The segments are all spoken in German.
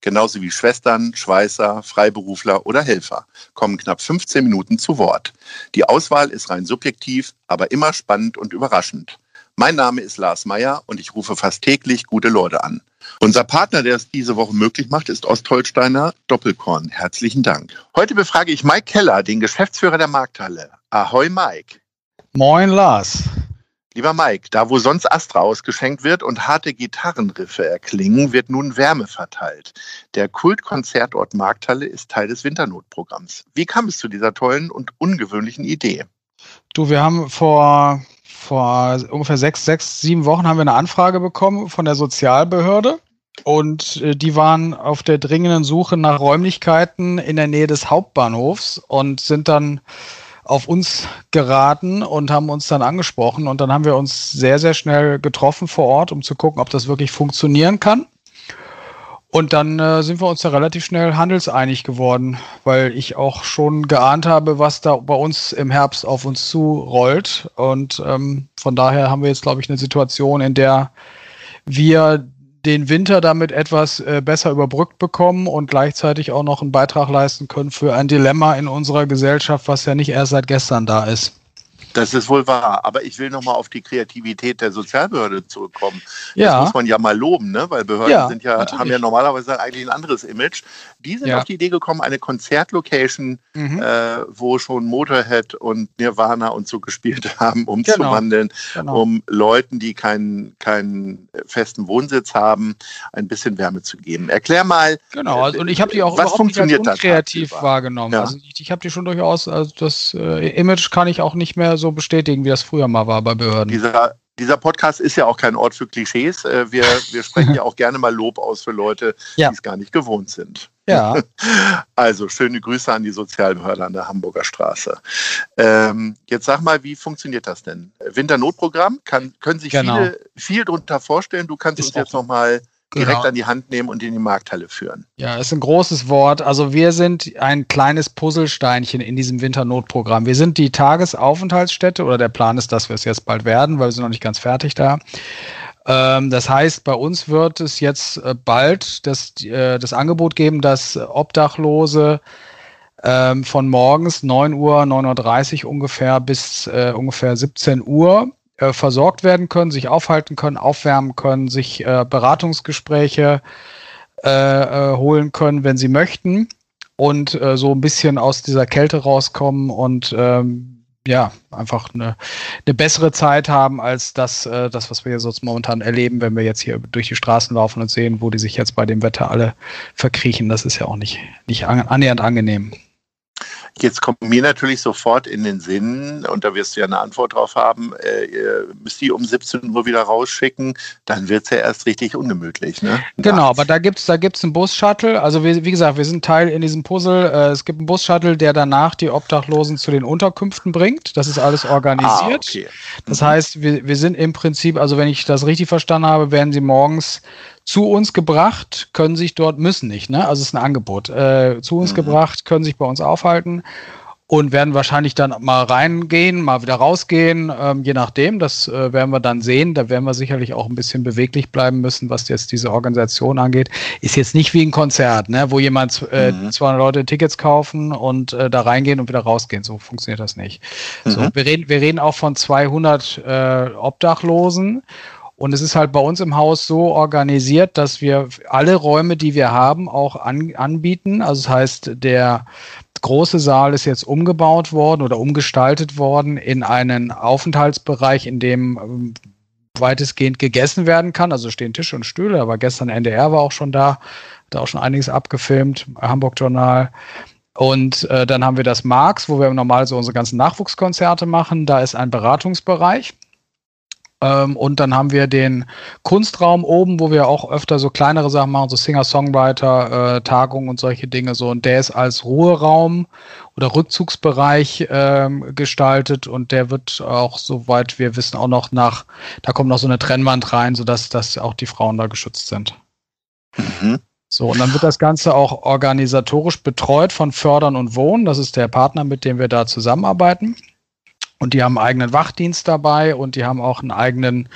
genauso wie Schwestern, Schweißer, Freiberufler oder Helfer, kommen knapp 15 Minuten zu Wort. Die Auswahl ist rein subjektiv, aber immer spannend und überraschend. Mein Name ist Lars Meyer und ich rufe fast täglich gute Leute an. Unser Partner, der es diese Woche möglich macht, ist Ostholsteiner Doppelkorn. Herzlichen Dank. Heute befrage ich Mike Keller, den Geschäftsführer der Markthalle. Ahoi Mike. Moin Lars. Lieber Mike, da wo sonst Astra ausgeschenkt wird und harte Gitarrenriffe erklingen, wird nun Wärme verteilt. Der Kultkonzertort Markthalle ist Teil des Winternotprogramms. Wie kam es zu dieser tollen und ungewöhnlichen Idee? Du, wir haben vor, vor ungefähr sechs, sechs, sieben Wochen haben wir eine Anfrage bekommen von der Sozialbehörde. Und äh, die waren auf der dringenden Suche nach Räumlichkeiten in der Nähe des Hauptbahnhofs und sind dann auf uns geraten und haben uns dann angesprochen. Und dann haben wir uns sehr, sehr schnell getroffen vor Ort, um zu gucken, ob das wirklich funktionieren kann. Und dann äh, sind wir uns da relativ schnell handelseinig geworden, weil ich auch schon geahnt habe, was da bei uns im Herbst auf uns zurollt. Und ähm, von daher haben wir jetzt, glaube ich, eine Situation, in der wir den Winter damit etwas äh, besser überbrückt bekommen und gleichzeitig auch noch einen Beitrag leisten können für ein Dilemma in unserer Gesellschaft, was ja nicht erst seit gestern da ist. Das ist wohl wahr. Aber ich will nochmal auf die Kreativität der Sozialbehörde zurückkommen. Ja. Das muss man ja mal loben, ne? weil Behörden ja, sind ja, haben ja normalerweise eigentlich ein anderes Image. Die sind ja. auf die Idee gekommen, eine Konzertlocation, mhm. äh, wo schon Motorhead und Nirvana und so gespielt haben, umzuwandeln, genau. genau. um Leuten, die keinen, keinen festen Wohnsitz haben, ein bisschen Wärme zu geben. Erklär mal. Genau, also, und ich habe die auch was funktioniert nicht als unkreativ wahrgenommen. Ja. Also ich, ich habe die schon durchaus, also das äh, Image kann ich auch nicht mehr so bestätigen, wie das früher mal war bei Behörden. Dieser, dieser Podcast ist ja auch kein Ort für Klischees. Äh, wir, wir sprechen ja auch gerne mal Lob aus für Leute, ja. die es gar nicht gewohnt sind. Ja. Also schöne Grüße an die Sozialbehörde an der Hamburger Straße. Ähm, jetzt sag mal, wie funktioniert das denn? Winternotprogramm, kann, können sich genau. viele viel darunter vorstellen. Du kannst ist uns jetzt nochmal direkt genau. an die Hand nehmen und in die Markthalle führen. Ja, ist ein großes Wort. Also wir sind ein kleines Puzzlesteinchen in diesem Winternotprogramm. Wir sind die Tagesaufenthaltsstätte oder der Plan ist, dass wir es jetzt bald werden, weil wir sind noch nicht ganz fertig da. Ähm, das heißt, bei uns wird es jetzt äh, bald das, äh, das Angebot geben, dass Obdachlose ähm, von morgens 9 Uhr, 9.30 Uhr ungefähr bis äh, ungefähr 17 Uhr äh, versorgt werden können, sich aufhalten können, aufwärmen können, sich äh, Beratungsgespräche äh, äh, holen können, wenn sie möchten und äh, so ein bisschen aus dieser Kälte rauskommen und ähm, ja, einfach eine, eine bessere Zeit haben als das, das, was wir sonst momentan erleben, wenn wir jetzt hier durch die Straßen laufen und sehen, wo die sich jetzt bei dem Wetter alle verkriechen. Das ist ja auch nicht, nicht an, annähernd angenehm. Jetzt kommt mir natürlich sofort in den Sinn, und da wirst du ja eine Antwort drauf haben, äh, ihr müsst die um 17 Uhr wieder rausschicken, dann wird es ja erst richtig ungemütlich. Ne? Genau, aber da gibt es da gibt's einen Bus-Shuttle. Also wir, wie gesagt, wir sind Teil in diesem Puzzle. Äh, es gibt einen Bus-Shuttle, der danach die Obdachlosen zu den Unterkünften bringt. Das ist alles organisiert. Ah, okay. Das heißt, wir, wir sind im Prinzip, also wenn ich das richtig verstanden habe, werden sie morgens zu uns gebracht, können sich dort, müssen nicht, ne? Also es ist ein Angebot. Äh, zu uns mhm. gebracht, können sich bei uns aufhalten und werden wahrscheinlich dann mal reingehen, mal wieder rausgehen, ähm, je nachdem. Das äh, werden wir dann sehen. Da werden wir sicherlich auch ein bisschen beweglich bleiben müssen, was jetzt diese Organisation angeht. Ist jetzt nicht wie ein Konzert, ne, wo jemand äh, mhm. 200 Leute Tickets kaufen und äh, da reingehen und wieder rausgehen. So funktioniert das nicht. Mhm. So, wir reden, wir reden auch von 200 äh, Obdachlosen und es ist halt bei uns im Haus so organisiert, dass wir alle Räume, die wir haben, auch an, anbieten. Also das heißt, der große Saal ist jetzt umgebaut worden oder umgestaltet worden in einen Aufenthaltsbereich, in dem ähm, weitestgehend gegessen werden kann. Also stehen Tische und Stühle, aber gestern NDR war auch schon da, da auch schon einiges abgefilmt, Hamburg Journal. Und äh, dann haben wir das Marx, wo wir normal so unsere ganzen Nachwuchskonzerte machen. Da ist ein Beratungsbereich. Ähm, und dann haben wir den Kunstraum oben, wo wir auch öfter so kleinere Sachen machen, so Singer-Songwriter, äh, Tagungen und solche Dinge so. Und der ist als Ruheraum oder Rückzugsbereich ähm, gestaltet und der wird auch, soweit wir wissen, auch noch nach, da kommt noch so eine Trennwand rein, sodass dass auch die Frauen da geschützt sind. Mhm. So, und dann wird das Ganze auch organisatorisch betreut von Fördern und Wohnen. Das ist der Partner, mit dem wir da zusammenarbeiten. Und die haben einen eigenen Wachdienst dabei und die haben auch einen eigenen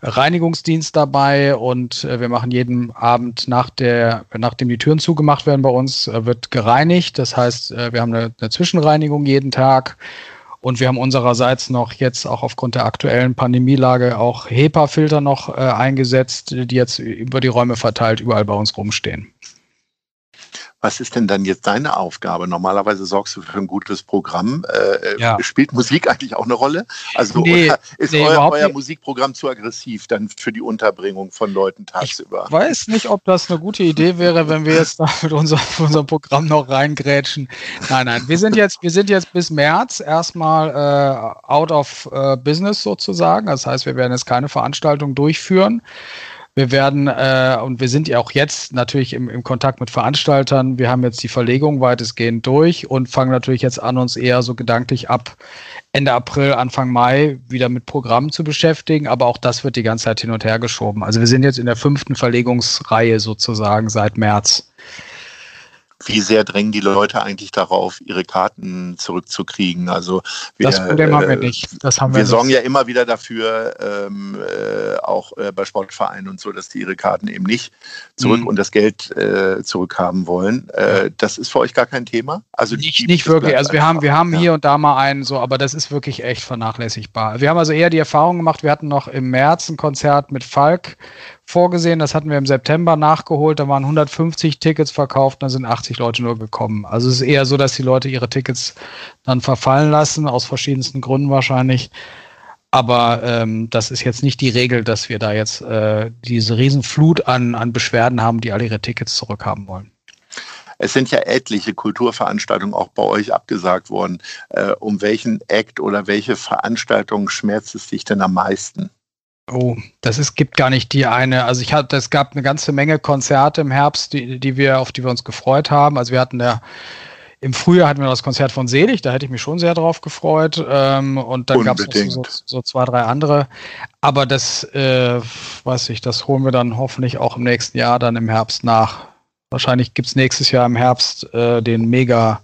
Reinigungsdienst dabei. Und äh, wir machen jeden Abend nach der, nachdem die Türen zugemacht werden bei uns, äh, wird gereinigt. Das heißt, äh, wir haben eine, eine Zwischenreinigung jeden Tag. Und wir haben unsererseits noch jetzt auch aufgrund der aktuellen Pandemielage auch HEPA-Filter noch äh, eingesetzt, die jetzt über die Räume verteilt überall bei uns rumstehen. Was ist denn dann jetzt deine Aufgabe? Normalerweise sorgst du für ein gutes Programm. Äh, äh ja. Spielt Musik eigentlich auch eine Rolle? Also nee, ist nee, euer, euer Musikprogramm zu aggressiv dann für die Unterbringung von Leuten tagsüber? Ich weiß nicht, ob das eine gute Idee wäre, wenn wir jetzt da mit unserem, unserem Programm noch reingrätschen. Nein, nein, wir sind jetzt, wir sind jetzt bis März erstmal äh, out of uh, business sozusagen. Das heißt, wir werden jetzt keine Veranstaltung durchführen. Wir werden, äh, und wir sind ja auch jetzt natürlich im, im Kontakt mit Veranstaltern. Wir haben jetzt die Verlegung weitestgehend durch und fangen natürlich jetzt an, uns eher so gedanklich ab Ende April, Anfang Mai wieder mit Programmen zu beschäftigen. Aber auch das wird die ganze Zeit hin und her geschoben. Also wir sind jetzt in der fünften Verlegungsreihe sozusagen seit März wie sehr drängen die Leute eigentlich darauf, ihre Karten zurückzukriegen? Also wir, das Problem haben wir äh, nicht. Das haben wir, wir sorgen ja immer wieder dafür, ähm, äh, auch äh, bei Sportvereinen und so, dass die ihre Karten eben nicht zurück mhm. und das Geld äh, zurückhaben wollen. Äh, das ist für euch gar kein Thema? Also nicht, nicht wirklich. Also wir haben, wir haben ja. hier und da mal einen so, aber das ist wirklich echt vernachlässigbar. Wir haben also eher die Erfahrung gemacht, wir hatten noch im März ein Konzert mit Falk vorgesehen. Das hatten wir im September nachgeholt. Da waren 150 Tickets verkauft, da sind 80 Leute nur gekommen. Also es ist eher so, dass die Leute ihre Tickets dann verfallen lassen, aus verschiedensten Gründen wahrscheinlich. Aber ähm, das ist jetzt nicht die Regel, dass wir da jetzt äh, diese Riesenflut an, an Beschwerden haben, die alle ihre Tickets zurückhaben wollen. Es sind ja etliche Kulturveranstaltungen auch bei euch abgesagt worden. Äh, um welchen Act oder welche Veranstaltung schmerzt es dich denn am meisten? Oh, das ist, gibt gar nicht die eine. Also ich hatte, es gab eine ganze Menge Konzerte im Herbst, die, die wir, auf die wir uns gefreut haben. Also wir hatten ja im Frühjahr hatten wir das Konzert von Selig, da hätte ich mich schon sehr drauf gefreut. Ähm, und dann gab es so, so, zwei, drei andere. Aber das, äh, weiß ich, das holen wir dann hoffentlich auch im nächsten Jahr dann im Herbst nach. Wahrscheinlich gibt es nächstes Jahr im Herbst äh, den Mega,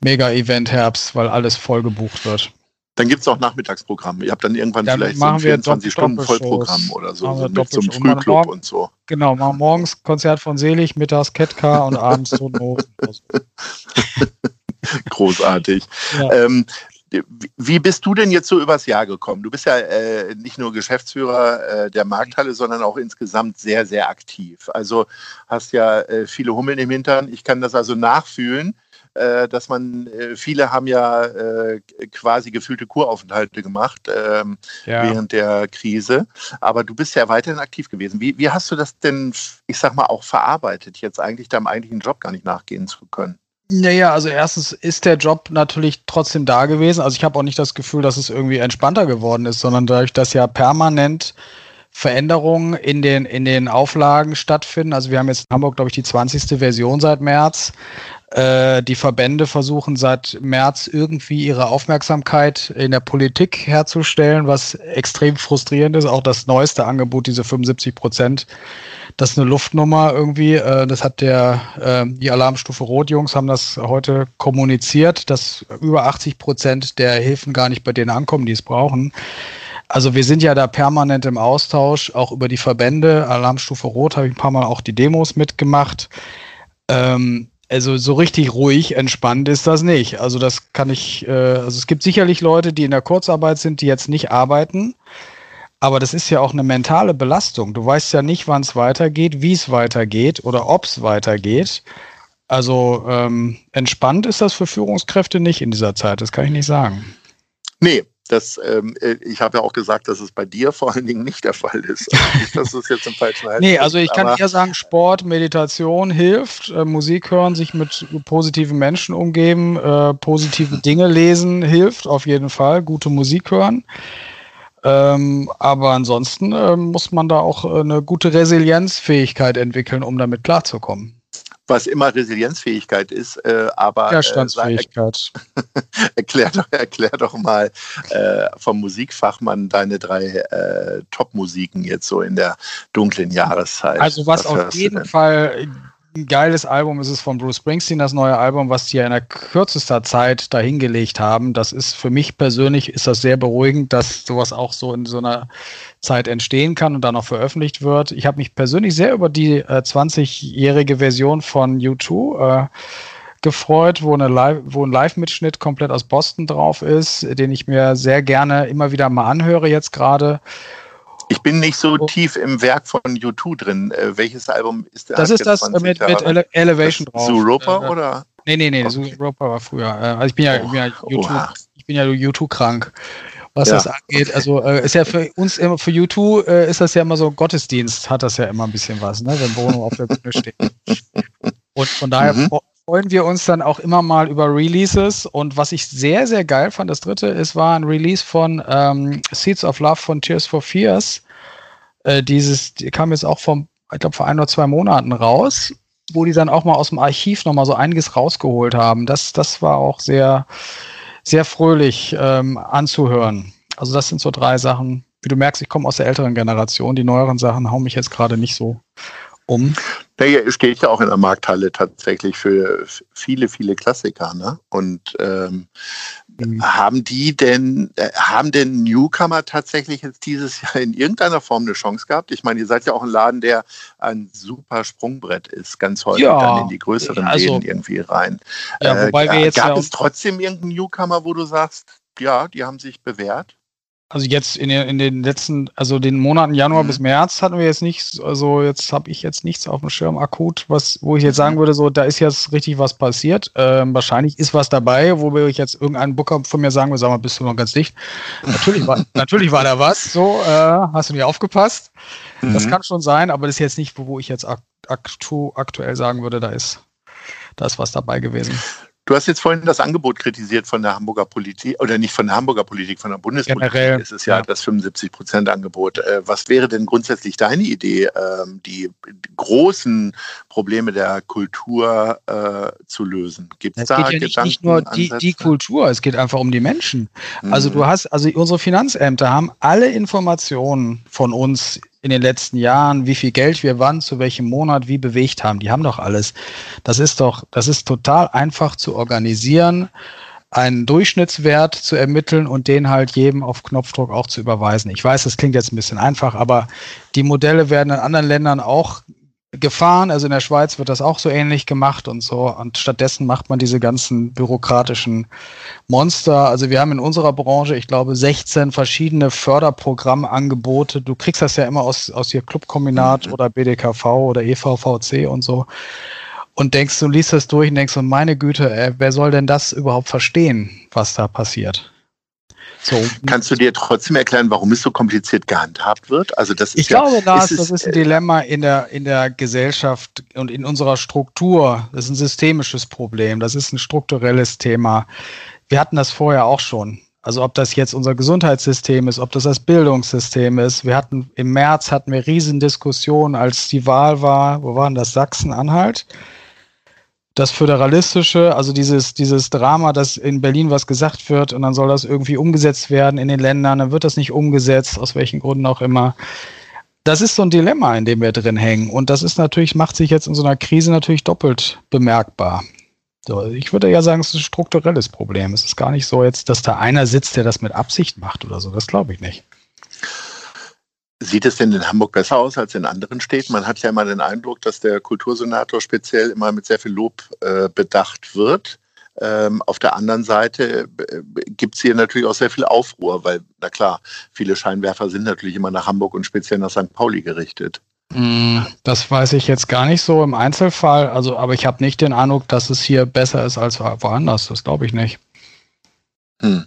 Mega-Event Herbst, weil alles voll gebucht wird. Dann gibt es auch Nachmittagsprogramm. Ihr habt dann irgendwann dann vielleicht so ein 24 Stunden Vollprogramm oder so, so mit so einem Frühclub und so. Genau, machen morgens Konzert von Selig, mittags Ketka und abends so Noten. Großartig. Ja. Ähm, wie bist du denn jetzt so übers Jahr gekommen? Du bist ja äh, nicht nur Geschäftsführer äh, der Markthalle, sondern auch insgesamt sehr, sehr aktiv. Also hast ja äh, viele Hummeln im Hintern. Ich kann das also nachfühlen äh, dass man, äh, viele haben ja äh, quasi gefühlte Kuraufenthalte gemacht ähm, ja. während der Krise. Aber du bist ja weiterhin aktiv gewesen. Wie, wie hast du das denn, ich sag mal, auch verarbeitet, jetzt eigentlich deinem eigentlichen Job gar nicht nachgehen zu können? Naja, also erstens ist der Job natürlich trotzdem da gewesen. Also ich habe auch nicht das Gefühl, dass es irgendwie entspannter geworden ist, sondern dadurch, dass ja permanent Veränderungen in den, in den Auflagen stattfinden. Also wir haben jetzt in Hamburg, glaube ich, die 20. Version seit März. Äh, die Verbände versuchen seit März irgendwie ihre Aufmerksamkeit in der Politik herzustellen, was extrem frustrierend ist. Auch das neueste Angebot, diese 75 Prozent, das ist eine Luftnummer irgendwie. Äh, das hat der, äh, die Alarmstufe Rot-Jungs haben das heute kommuniziert, dass über 80 Prozent der Hilfen gar nicht bei denen ankommen, die es brauchen. Also wir sind ja da permanent im Austausch, auch über die Verbände. Alarmstufe Rot habe ich ein paar Mal auch die Demos mitgemacht. Ähm, also so richtig ruhig, entspannt ist das nicht. Also das kann ich, äh, also es gibt sicherlich Leute, die in der Kurzarbeit sind, die jetzt nicht arbeiten. Aber das ist ja auch eine mentale Belastung. Du weißt ja nicht, wann es weitergeht, wie es weitergeht oder ob es weitergeht. Also ähm, entspannt ist das für Führungskräfte nicht in dieser Zeit, das kann ich nicht sagen. Nee, das, ähm, äh, ich habe ja auch gesagt, dass es bei dir vor allen Dingen nicht der Fall ist. Also das ist jetzt im falschen Hals. Nee, also ich kann eher sagen, Sport, Meditation hilft, äh, Musik hören, sich mit positiven Menschen umgeben, äh, positive Dinge lesen hilft auf jeden Fall, gute Musik hören. Ähm, aber ansonsten äh, muss man da auch äh, eine gute Resilienzfähigkeit entwickeln, um damit klarzukommen was immer Resilienzfähigkeit ist, äh, aber Widerstandsfähigkeit. Äh, erklär, doch, erklär doch mal äh, vom Musikfachmann deine drei äh, Top-Musiken jetzt so in der dunklen Jahreszeit. Also was, was auf jeden Fall geiles Album ist es von Bruce Springsteen, das neue Album, was die ja in der kürzester Zeit dahingelegt haben. Das ist für mich persönlich ist das sehr beruhigend, dass sowas auch so in so einer Zeit entstehen kann und dann auch veröffentlicht wird. Ich habe mich persönlich sehr über die äh, 20-jährige Version von U2 äh, gefreut, wo, Live, wo ein Live-Mitschnitt komplett aus Boston drauf ist, den ich mir sehr gerne immer wieder mal anhöre jetzt gerade. Ich bin nicht so oh. tief im Werk von U2 drin. Äh, welches Album ist das? Das ist das mit, mit Ele Elevation das drauf. Zuropa äh, oder? Nee, nee, nee, okay. Zuropa war früher. Äh, also ich bin ja, oh. ja U2, ich bin ja U2 krank. Was ja. das angeht, also äh, ist ja für uns immer, für U2 äh, ist das ja immer so Gottesdienst, hat das ja immer ein bisschen was, ne, wenn Bono auf der Bühne steht. Und von daher mhm freuen wir uns dann auch immer mal über Releases. Und was ich sehr, sehr geil fand, das dritte, ist, war ein Release von ähm, Seeds of Love von Tears for Fears. Äh, dieses, die kam jetzt auch vom, ich glaube, vor ein oder zwei Monaten raus, wo die dann auch mal aus dem Archiv nochmal so einiges rausgeholt haben. Das, das war auch sehr, sehr fröhlich ähm, anzuhören. Also das sind so drei Sachen. Wie du merkst, ich komme aus der älteren Generation. Die neueren Sachen hauen mich jetzt gerade nicht so um. Naja, es steht ja auch in der Markthalle tatsächlich für viele, viele Klassiker. Ne? Und ähm, mhm. haben die denn, äh, haben denn Newcomer tatsächlich jetzt dieses Jahr in irgendeiner Form eine Chance gehabt? Ich meine, ihr seid ja auch ein Laden, der ein super Sprungbrett ist, ganz häufig ja, dann in die größeren also, Läden irgendwie rein. Ja, wobei äh, wir jetzt gab ja es trotzdem irgendeinen Newcomer, wo du sagst, ja, die haben sich bewährt? Also jetzt in den, in den letzten, also den Monaten Januar mhm. bis März hatten wir jetzt nichts, also jetzt habe ich jetzt nichts auf dem Schirm akut, was, wo ich jetzt sagen mhm. würde, so, da ist jetzt richtig was passiert. Ähm, wahrscheinlich ist was dabei, wo ich jetzt irgendeinen Booker von mir sagen würde, sag mal, bist du noch ganz dicht? natürlich war, natürlich war da was, so, äh, hast du nicht aufgepasst. Mhm. Das kann schon sein, aber das ist jetzt nicht, wo ich jetzt aktu aktuell sagen würde, da ist, da ist was dabei gewesen. Du hast jetzt vorhin das Angebot kritisiert von der Hamburger Politik, oder nicht von der Hamburger Politik, von der Bundespolitik. Generell, es ist ja, ja. das 75-Prozent-Angebot. Äh, was wäre denn grundsätzlich deine Idee, ähm, die großen Probleme der Kultur äh, zu lösen? Gibt es da geht ja nicht, nicht nur die, die, Kultur, es geht einfach um die Menschen. Also mhm. du hast, also unsere Finanzämter haben alle Informationen von uns in den letzten Jahren, wie viel Geld wir wann, zu welchem Monat, wie bewegt haben. Die haben doch alles. Das ist doch, das ist total einfach zu organisieren, einen Durchschnittswert zu ermitteln und den halt jedem auf Knopfdruck auch zu überweisen. Ich weiß, das klingt jetzt ein bisschen einfach, aber die Modelle werden in anderen Ländern auch gefahren. Also in der Schweiz wird das auch so ähnlich gemacht und so. Und stattdessen macht man diese ganzen bürokratischen Monster. Also wir haben in unserer Branche, ich glaube, 16 verschiedene Förderprogrammangebote. Du kriegst das ja immer aus, aus hier Clubkombinat mhm. oder BDKV oder EVVC und so. Und denkst, du liest das durch und denkst, so, meine Güte, ey, wer soll denn das überhaupt verstehen, was da passiert? So. Kannst du dir trotzdem erklären, warum es so kompliziert gehandhabt wird? Also das ist ich ja, glaube, Lars, ist das ist ein Dilemma in der, in der Gesellschaft und in unserer Struktur. Das ist ein systemisches Problem. Das ist ein strukturelles Thema. Wir hatten das vorher auch schon. Also ob das jetzt unser Gesundheitssystem ist, ob das das Bildungssystem ist. Wir hatten im März hatten wir Riesendiskussionen, als die Wahl war. Wo waren das? Sachsen-Anhalt das Föderalistische, also dieses, dieses Drama, dass in Berlin was gesagt wird und dann soll das irgendwie umgesetzt werden in den Ländern, dann wird das nicht umgesetzt, aus welchen Gründen auch immer. Das ist so ein Dilemma, in dem wir drin hängen. Und das ist natürlich, macht sich jetzt in so einer Krise natürlich doppelt bemerkbar. So, ich würde ja sagen, es ist ein strukturelles Problem. Es ist gar nicht so jetzt, dass da einer sitzt, der das mit Absicht macht oder so. Das glaube ich nicht. Sieht es denn in Hamburg besser aus als in anderen Städten? Man hat ja immer den Eindruck, dass der Kultursenator speziell immer mit sehr viel Lob äh, bedacht wird. Ähm, auf der anderen Seite äh, gibt es hier natürlich auch sehr viel Aufruhr, weil, na klar, viele Scheinwerfer sind natürlich immer nach Hamburg und speziell nach St. Pauli gerichtet. Mm, das weiß ich jetzt gar nicht so im Einzelfall, also, aber ich habe nicht den Eindruck, dass es hier besser ist als woanders. Das glaube ich nicht. Hm.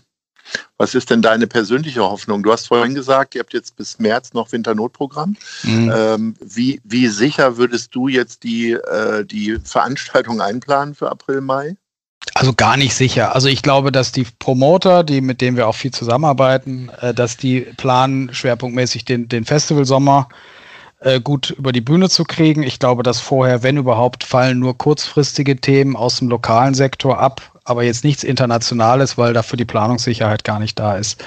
Was ist denn deine persönliche Hoffnung? Du hast vorhin gesagt, ihr habt jetzt bis März noch Winternotprogramm. Mhm. Ähm, wie, wie sicher würdest du jetzt die, äh, die Veranstaltung einplanen für April, Mai? Also gar nicht sicher. Also ich glaube, dass die Promoter, die mit denen wir auch viel zusammenarbeiten, äh, dass die planen schwerpunktmäßig den, den Festivalsommer äh, gut über die Bühne zu kriegen. Ich glaube, dass vorher, wenn überhaupt, fallen nur kurzfristige Themen aus dem lokalen Sektor ab, aber jetzt nichts Internationales, weil dafür die Planungssicherheit gar nicht da ist.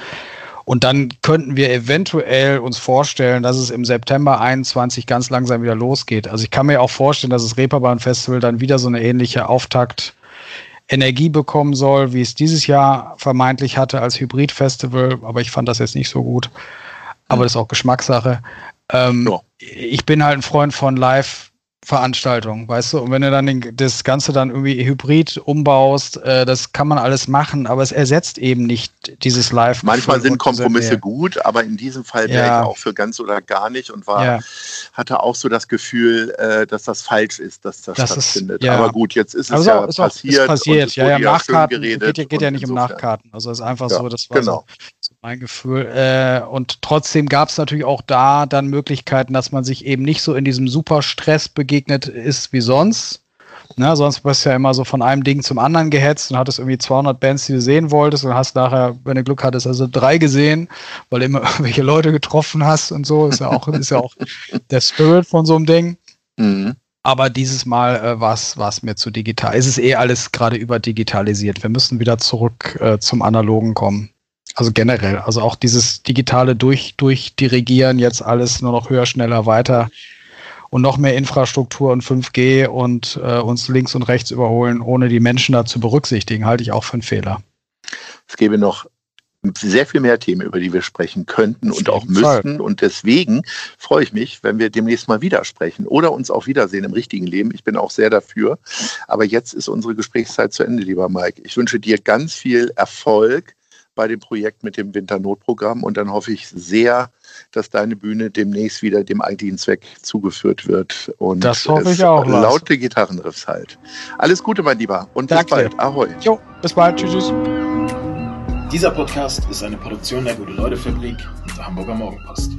Und dann könnten wir eventuell uns vorstellen, dass es im September 21 ganz langsam wieder losgeht. Also ich kann mir auch vorstellen, dass das Reeperbahn Festival dann wieder so eine ähnliche Auftakt Energie bekommen soll, wie es dieses Jahr vermeintlich hatte als Hybrid-Festival. Aber ich fand das jetzt nicht so gut. Aber mhm. das ist auch Geschmackssache. Ähm, ja. Ich bin halt ein Freund von Live Veranstaltung, weißt du? Und wenn du dann den, das Ganze dann irgendwie hybrid umbaust, äh, das kann man alles machen, aber es ersetzt eben nicht dieses Live. Manchmal sind Kompromisse gut, aber in diesem Fall wäre ja. ich auch für ganz oder gar nicht und war, ja. hatte auch so das Gefühl, äh, dass das falsch ist, dass das, das stattfindet. Ist, ja. Aber gut, jetzt ist es also ja ist auch, passiert. Ist passiert. ja, ja, Nachkarten geht, geht ja nicht um Nachkarten. Also es ist einfach so, das war genau. so, mein Gefühl. Äh, und trotzdem gab es natürlich auch da dann Möglichkeiten, dass man sich eben nicht so in diesem super Stress begeht begegnet ist wie sonst. Ne, sonst bist du ja immer so von einem Ding zum anderen gehetzt und hattest irgendwie 200 Bands, die du sehen wolltest und hast nachher, wenn du Glück hattest, also drei gesehen, weil du immer irgendwelche Leute getroffen hast und so. Ist ja auch, ist ja auch der Spirit von so einem Ding. Mhm. Aber dieses Mal äh, war es mir zu digital. Es ist eh alles gerade überdigitalisiert. Wir müssen wieder zurück äh, zum Analogen kommen. Also generell. Also auch dieses digitale durch, Durchdirigieren, jetzt alles nur noch höher, schneller, weiter und noch mehr Infrastruktur und 5G und äh, uns links und rechts überholen, ohne die Menschen da zu berücksichtigen, halte ich auch für einen Fehler. Es gäbe noch sehr viel mehr Themen, über die wir sprechen könnten und auch müssten. Und deswegen freue ich mich, wenn wir demnächst mal wieder sprechen oder uns auch wiedersehen im richtigen Leben. Ich bin auch sehr dafür. Aber jetzt ist unsere Gesprächszeit zu Ende, lieber Mike. Ich wünsche dir ganz viel Erfolg bei dem Projekt mit dem Winternotprogramm und dann hoffe ich sehr, dass deine Bühne demnächst wieder dem eigentlichen Zweck zugeführt wird. Und das hoffe ich auch. Laute Gitarrenriffs halt. Alles Gute, mein Lieber. Und Danke. bis bald. Ahoi. Jo, bis bald. Tschüss. tschüss. Dieser Podcast ist eine Produktion der Gute-Leute-Fabrik und der Hamburger Morgenpost.